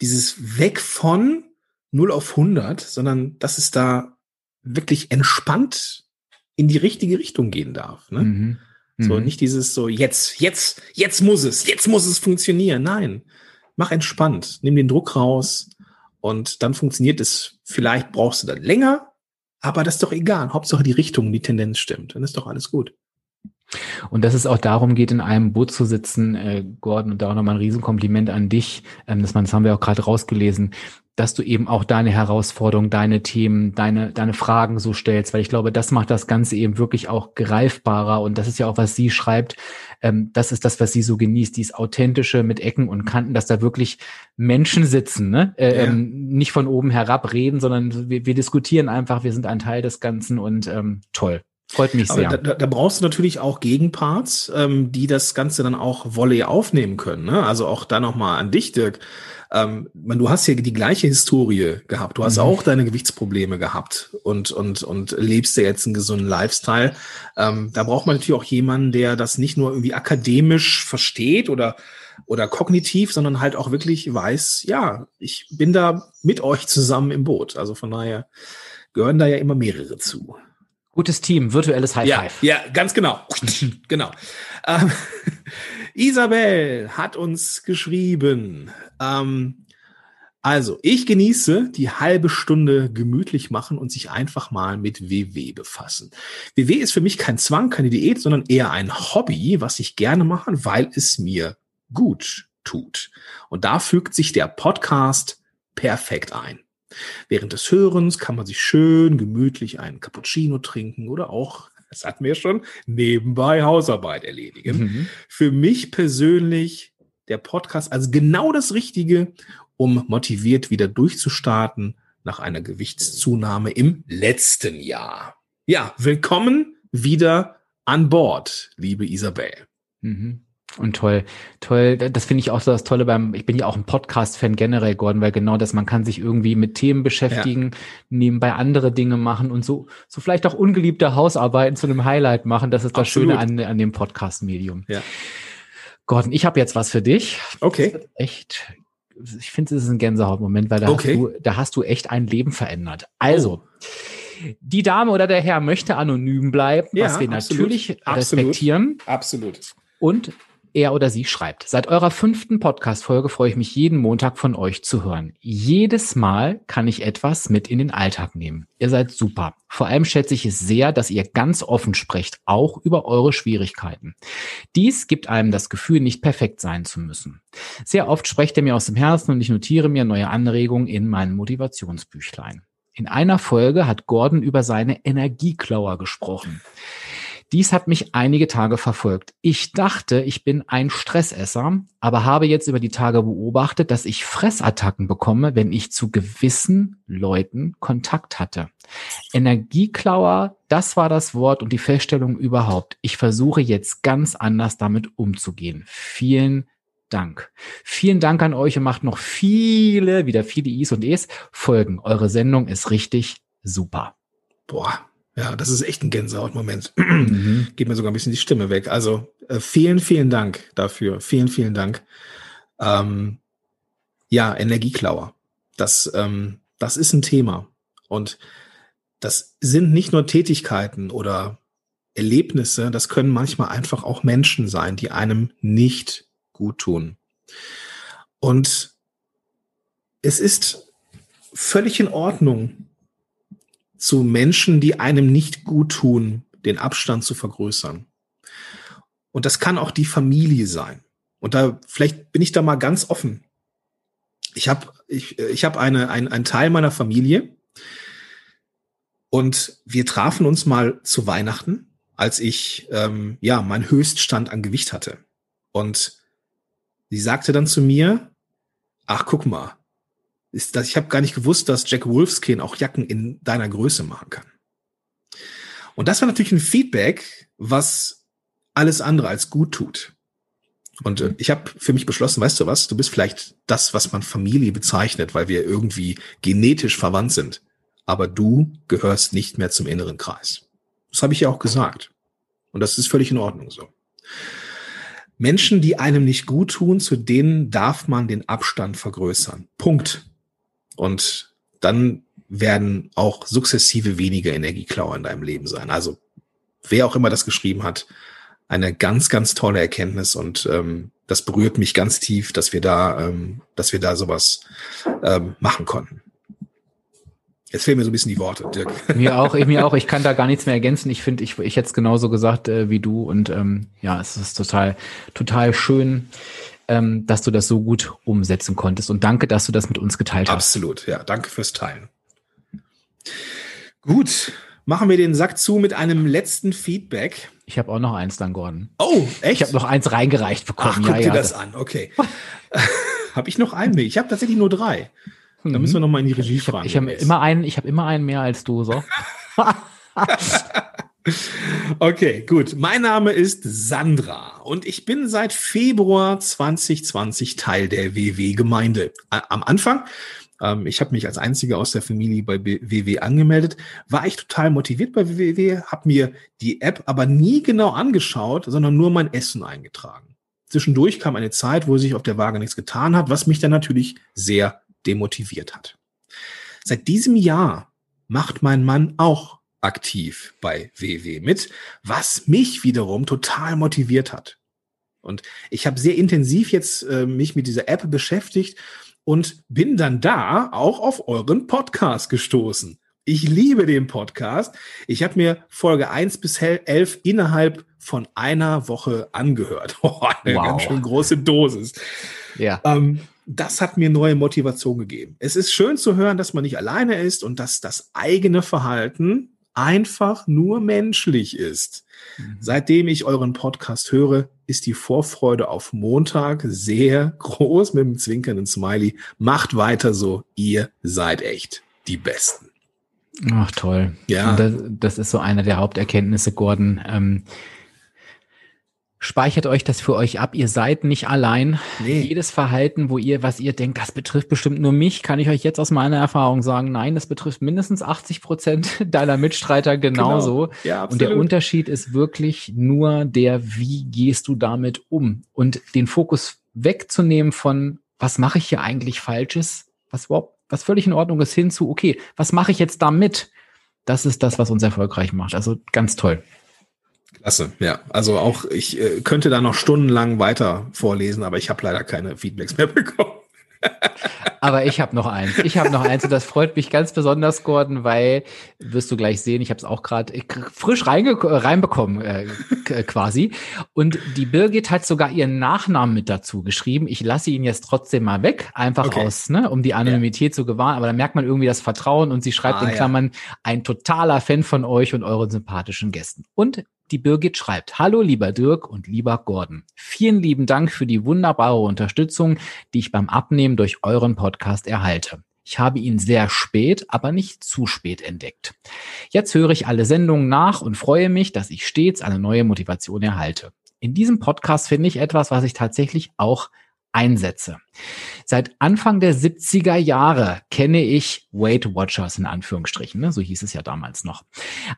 dieses Weg von 0 auf 100, sondern dass es da wirklich entspannt in die richtige Richtung gehen darf. Ne? Mhm. So, mhm. nicht dieses so, jetzt, jetzt, jetzt muss es, jetzt muss es funktionieren. Nein, mach entspannt, nimm den Druck raus und dann funktioniert es. Vielleicht brauchst du dann länger, aber das ist doch egal. Hauptsache die Richtung, die Tendenz stimmt. Dann ist doch alles gut. Und dass es auch darum geht, in einem Boot zu sitzen, äh, Gordon, und da auch nochmal ein Riesenkompliment an dich, ähm, dass man, das haben wir auch gerade rausgelesen, dass du eben auch deine Herausforderungen, deine Themen, deine, deine Fragen so stellst, weil ich glaube, das macht das Ganze eben wirklich auch greifbarer und das ist ja auch, was sie schreibt, ähm, das ist das, was sie so genießt, dies authentische mit Ecken und Kanten, dass da wirklich Menschen sitzen, ne? Äh, ja. ähm, nicht von oben herab reden, sondern wir, wir diskutieren einfach, wir sind ein Teil des Ganzen und ähm, toll. Freut mich sehr. Da, da, brauchst du natürlich auch Gegenparts, ähm, die das Ganze dann auch Volley aufnehmen können. Ne? Also auch da nochmal an dich, Dirk. Ähm, man, du hast ja die gleiche Historie gehabt. Du hast mhm. auch deine Gewichtsprobleme gehabt und, und, und lebst ja jetzt einen gesunden Lifestyle. Ähm, da braucht man natürlich auch jemanden, der das nicht nur irgendwie akademisch versteht oder oder kognitiv, sondern halt auch wirklich weiß, ja, ich bin da mit euch zusammen im Boot. Also von daher gehören da ja immer mehrere zu. Gutes Team, virtuelles High Five. Ja, ja ganz genau. genau. Ähm, Isabel hat uns geschrieben. Ähm, also, ich genieße die halbe Stunde gemütlich machen und sich einfach mal mit WW befassen. WW ist für mich kein Zwang, keine Diät, sondern eher ein Hobby, was ich gerne mache, weil es mir gut tut. Und da fügt sich der Podcast perfekt ein. Während des Hörens kann man sich schön gemütlich einen Cappuccino trinken oder auch das hatten wir schon, nebenbei Hausarbeit erledigen. Mhm. Für mich persönlich der Podcast also genau das Richtige, um motiviert wieder durchzustarten nach einer Gewichtszunahme im letzten Jahr. Ja, willkommen wieder an Bord, liebe Isabel. Mhm. Und toll, toll, das finde ich auch so das Tolle beim, ich bin ja auch ein Podcast-Fan generell, Gordon, weil genau das, man kann sich irgendwie mit Themen beschäftigen, ja. nebenbei andere Dinge machen und so, so vielleicht auch ungeliebte Hausarbeiten zu einem Highlight machen. Das ist das Absolut. Schöne an, an dem Podcast-Medium. Ja. Gordon, ich habe jetzt was für dich. Okay. Echt, ich finde, es ist ein Gänsehautmoment, weil da, okay. hast du, da hast du echt ein Leben verändert. Also, oh. die Dame oder der Herr möchte anonym bleiben, ja, was wir absolut. natürlich respektieren. Absolut. Und er oder sie schreibt. Seit eurer fünften Podcast-Folge freue ich mich jeden Montag von euch zu hören. Jedes Mal kann ich etwas mit in den Alltag nehmen. Ihr seid super. Vor allem schätze ich es sehr, dass ihr ganz offen sprecht, auch über eure Schwierigkeiten. Dies gibt einem das Gefühl, nicht perfekt sein zu müssen. Sehr oft sprecht ihr mir aus dem Herzen und ich notiere mir neue Anregungen in meinem Motivationsbüchlein. In einer Folge hat Gordon über seine Energieklauer gesprochen. Dies hat mich einige Tage verfolgt. Ich dachte, ich bin ein Stressesser, aber habe jetzt über die Tage beobachtet, dass ich Fressattacken bekomme, wenn ich zu gewissen Leuten Kontakt hatte. Energieklauer, das war das Wort und die Feststellung überhaupt. Ich versuche jetzt ganz anders damit umzugehen. Vielen Dank. Vielen Dank an euch und macht noch viele, wieder viele Is und Es Folgen. Eure Sendung ist richtig super. Boah, ja, das ist echt ein Gänsehautmoment. Mhm. Geht mir sogar ein bisschen die Stimme weg. Also äh, vielen, vielen Dank dafür. Vielen, vielen Dank. Ähm, ja, Energieklauer. Das, ähm, das ist ein Thema. Und das sind nicht nur Tätigkeiten oder Erlebnisse, das können manchmal einfach auch Menschen sein, die einem nicht gut tun. Und es ist völlig in Ordnung, zu Menschen, die einem nicht gut tun, den Abstand zu vergrößern. Und das kann auch die Familie sein. Und da vielleicht bin ich da mal ganz offen. Ich habe ich, ich hab eine, ein, ein Teil meiner Familie und wir trafen uns mal zu Weihnachten, als ich ähm, ja meinen Höchststand an Gewicht hatte. Und sie sagte dann zu mir, ach guck mal, ist, dass ich habe gar nicht gewusst, dass Jack Wolfskin auch Jacken in deiner Größe machen kann. Und das war natürlich ein Feedback, was alles andere als gut tut. Und äh, ich habe für mich beschlossen, weißt du was, du bist vielleicht das, was man Familie bezeichnet, weil wir irgendwie genetisch verwandt sind. Aber du gehörst nicht mehr zum inneren Kreis. Das habe ich ja auch gesagt. Und das ist völlig in Ordnung so. Menschen, die einem nicht gut tun, zu denen darf man den Abstand vergrößern. Punkt. Und dann werden auch sukzessive weniger Energieklauer in deinem Leben sein. Also wer auch immer das geschrieben hat, eine ganz, ganz tolle Erkenntnis und ähm, das berührt mich ganz tief, dass wir da, ähm, dass wir da sowas ähm, machen konnten. Jetzt fehlen mir so ein bisschen die Worte, Dirk. Mir auch, ich, mir auch. Ich kann da gar nichts mehr ergänzen. Ich finde, ich, ich hätte es genauso gesagt äh, wie du und ähm, ja, es ist total, total schön, ähm, dass du das so gut umsetzen konntest. Und danke, dass du das mit uns geteilt hast. Absolut, ja. Danke fürs Teilen. Gut, machen wir den Sack zu mit einem letzten Feedback. Ich habe auch noch eins dann, Gordon. Oh, echt? Ich habe noch eins reingereicht bekommen. Ach, guck ja, dir ja, das, das an, okay. habe ich noch einen? Ich habe tatsächlich nur drei. Da mhm. müssen wir noch mal in die Regie fragen. Ich habe hab immer einen, ich habe immer einen mehr als du, so. Okay, gut. Mein Name ist Sandra und ich bin seit Februar 2020 Teil der WW-Gemeinde. Am Anfang, ähm, ich habe mich als Einziger aus der Familie bei WW angemeldet, war ich total motiviert bei WW, habe mir die App aber nie genau angeschaut, sondern nur mein Essen eingetragen. Zwischendurch kam eine Zeit, wo sich auf der Waage nichts getan hat, was mich dann natürlich sehr demotiviert hat. Seit diesem Jahr macht mein Mann auch aktiv bei WW mit, was mich wiederum total motiviert hat. Und ich habe sehr intensiv jetzt äh, mich mit dieser App beschäftigt und bin dann da auch auf euren Podcast gestoßen. Ich liebe den Podcast. Ich habe mir Folge 1 bis 11 innerhalb von einer Woche angehört. Oh, eine wow. ganz schön große Dosis. Ja. Ähm, das hat mir neue Motivation gegeben. Es ist schön zu hören, dass man nicht alleine ist und dass das eigene Verhalten einfach nur menschlich ist. Mhm. Seitdem ich euren Podcast höre, ist die Vorfreude auf Montag sehr groß mit dem zwinkernden Smiley. Macht weiter so, ihr seid echt die Besten. Ach toll. Ja. Das, das, ist so eine der Haupterkenntnisse, Gordon. Ähm, Speichert euch das für euch ab. Ihr seid nicht allein. Nee. Jedes Verhalten, wo ihr, was ihr denkt, das betrifft bestimmt nur mich, kann ich euch jetzt aus meiner Erfahrung sagen, nein, das betrifft mindestens 80 Prozent deiner Mitstreiter genauso. Genau. Ja. Und der Unterschied ist wirklich nur der, wie gehst du damit um? Und den Fokus wegzunehmen von, was mache ich hier eigentlich Falsches? Was überhaupt, was völlig in Ordnung ist, hin zu, okay, was mache ich jetzt damit? Das ist das, was uns erfolgreich macht. Also ganz toll. Klasse, ja. Also auch ich äh, könnte da noch stundenlang weiter vorlesen, aber ich habe leider keine Feedbacks mehr bekommen. Aber ich habe noch eins. Ich habe noch eins und das freut mich ganz besonders, Gordon, weil wirst du gleich sehen, ich habe es auch gerade frisch reinge reinbekommen äh, quasi. Und die Birgit hat sogar ihren Nachnamen mit dazu geschrieben. Ich lasse ihn jetzt trotzdem mal weg, einfach okay. aus, ne, um die Anonymität ja. zu gewahren. Aber da merkt man irgendwie das Vertrauen und sie schreibt ah, in Klammern, ja. ein totaler Fan von euch und euren sympathischen Gästen. Und die Birgit schreibt, Hallo lieber Dirk und lieber Gordon. Vielen lieben Dank für die wunderbare Unterstützung, die ich beim Abnehmen durch euren Podcast erhalte. Ich habe ihn sehr spät, aber nicht zu spät entdeckt. Jetzt höre ich alle Sendungen nach und freue mich, dass ich stets eine neue Motivation erhalte. In diesem Podcast finde ich etwas, was ich tatsächlich auch einsetze. Seit Anfang der 70er Jahre kenne ich Weight Watchers in Anführungsstrichen, ne? so hieß es ja damals noch.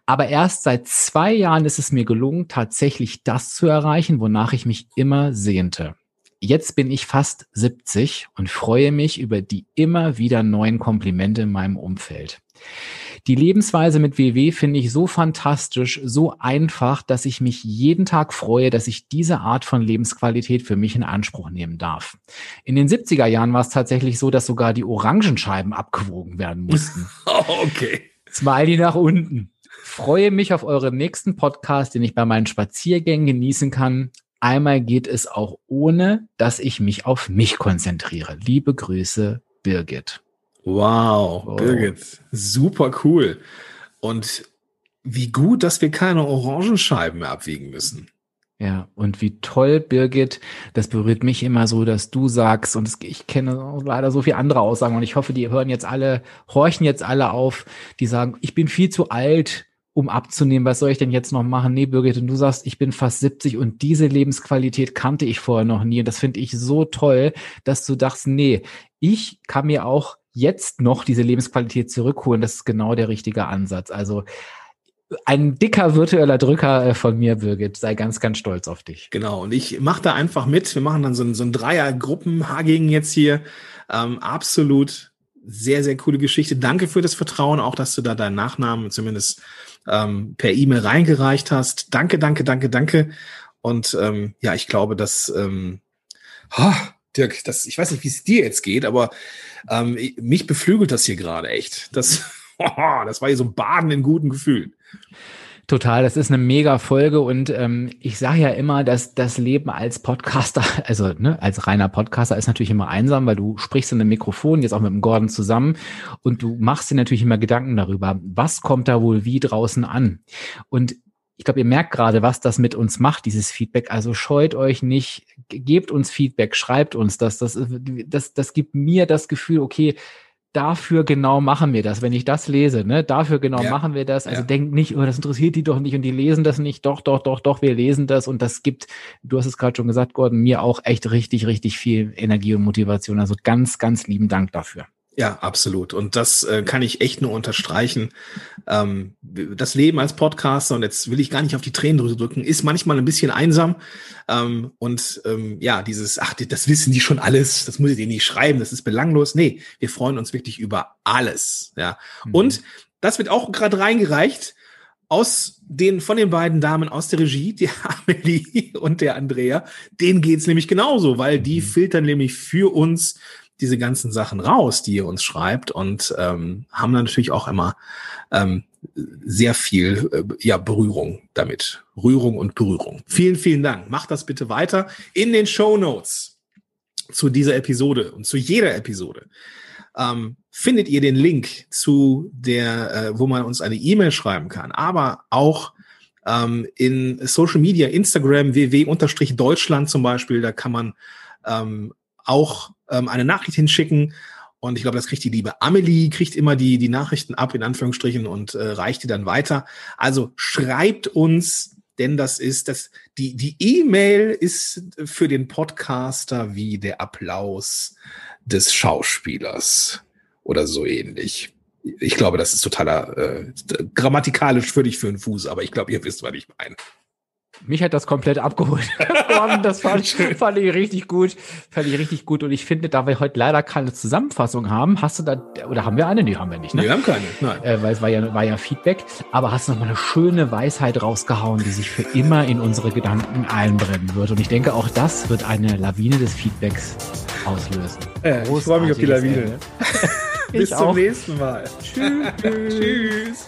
Aber erst seit zwei Jahren ist es mir gelungen, tatsächlich das zu erreichen, wonach ich mich immer sehnte. Jetzt bin ich fast 70 und freue mich über die immer wieder neuen Komplimente in meinem Umfeld. Die Lebensweise mit WW finde ich so fantastisch, so einfach, dass ich mich jeden Tag freue, dass ich diese Art von Lebensqualität für mich in Anspruch nehmen darf. In den 70er Jahren war es tatsächlich so, dass sogar die Orangenscheiben abgewogen werden mussten. okay. Smiley nach unten. Freue mich auf euren nächsten Podcast, den ich bei meinen Spaziergängen genießen kann. Einmal geht es auch ohne, dass ich mich auf mich konzentriere. Liebe Grüße, Birgit. Wow, oh. Birgit, super cool. Und wie gut, dass wir keine Orangenscheiben mehr abwiegen müssen. Ja, und wie toll, Birgit, das berührt mich immer so, dass du sagst, und ich kenne leider so viele andere Aussagen, und ich hoffe, die hören jetzt alle, horchen jetzt alle auf, die sagen, ich bin viel zu alt, um abzunehmen, was soll ich denn jetzt noch machen? Nee, Birgit, und du sagst, ich bin fast 70 und diese Lebensqualität kannte ich vorher noch nie. Und das finde ich so toll, dass du dachtest, nee, ich kann mir auch jetzt noch diese Lebensqualität zurückholen, das ist genau der richtige Ansatz. Also ein dicker virtueller Drücker äh, von mir, Birgit. Sei ganz, ganz stolz auf dich. Genau. Und ich mache da einfach mit. Wir machen dann so ein, so ein Dreier-Gruppen-Hagging jetzt hier. Ähm, absolut sehr, sehr coole Geschichte. Danke für das Vertrauen, auch dass du da deinen Nachnamen zumindest ähm, per E-Mail reingereicht hast. Danke, danke, danke, danke. Und ähm, ja, ich glaube, dass ähm, oh, Dirk, das, ich weiß nicht, wie es dir jetzt geht, aber ähm, mich beflügelt das hier gerade echt. Das, das war hier so ein Baden in guten Gefühlen. Total, das ist eine mega Folge und ähm, ich sage ja immer, dass das Leben als Podcaster, also ne, als reiner Podcaster ist natürlich immer einsam, weil du sprichst in einem Mikrofon, jetzt auch mit dem Gordon zusammen und du machst dir natürlich immer Gedanken darüber, was kommt da wohl wie draußen an. Und ich glaube, ihr merkt gerade, was das mit uns macht, dieses Feedback. Also scheut euch nicht, gebt uns Feedback, schreibt uns das. Das, das, das gibt mir das Gefühl, okay, dafür genau machen wir das. Wenn ich das lese, ne, dafür genau ja. machen wir das. Also ja. denkt nicht, oh, das interessiert die doch nicht und die lesen das nicht. Doch, doch, doch, doch, wir lesen das und das gibt, du hast es gerade schon gesagt, Gordon, mir auch echt richtig, richtig viel Energie und Motivation. Also ganz, ganz lieben Dank dafür. Ja, absolut. Und das äh, kann ich echt nur unterstreichen. Ähm, das Leben als Podcaster, und jetzt will ich gar nicht auf die Tränendrüse drücken, ist manchmal ein bisschen einsam. Ähm, und ähm, ja, dieses, ach, das wissen die schon alles, das muss ich denen nicht schreiben, das ist belanglos. Nee, wir freuen uns wirklich über alles. Ja. Mhm. Und das wird auch gerade reingereicht aus den, von den beiden Damen aus der Regie, der Amelie und der Andrea. Denen geht's nämlich genauso, weil die mhm. filtern nämlich für uns diese ganzen Sachen raus, die ihr uns schreibt und ähm, haben dann natürlich auch immer ähm, sehr viel äh, ja, Berührung damit. Rührung und Berührung. Vielen, vielen Dank. Macht das bitte weiter in den Show Notes zu dieser Episode und zu jeder Episode. ähm, findet ihr den Link zu der, äh, wo man uns eine E-Mail schreiben kann, aber auch ähm, in Social Media, Instagram, ww-deutschland zum Beispiel, da kann man ähm, auch ähm, eine Nachricht hinschicken. Und ich glaube, das kriegt die liebe Amelie, kriegt immer die, die Nachrichten ab, in Anführungsstrichen, und äh, reicht die dann weiter. Also schreibt uns, denn das ist das, die, die E-Mail ist für den Podcaster wie der Applaus des Schauspielers oder so ähnlich. Ich glaube, das ist totaler äh, grammatikalisch völlig für den Fuß, aber ich glaube, ihr wisst, was ich meine. Mich hat das komplett abgeholt. das fand, fand ich richtig gut. Fand ich richtig gut. Und ich finde, da wir heute leider keine Zusammenfassung haben, hast du da, oder haben wir eine? Nee, haben wir nicht, ne? Wir haben keine, nein. Äh, weil es war ja, war ja Feedback. Aber hast du noch mal eine schöne Weisheit rausgehauen, die sich für immer in unsere Gedanken einbrennen wird. Und ich denke, auch das wird eine Lawine des Feedbacks auslösen. Äh, ich freue mich auf die Lawine. Bis zum nächsten Mal. Tschüss. Tschüss.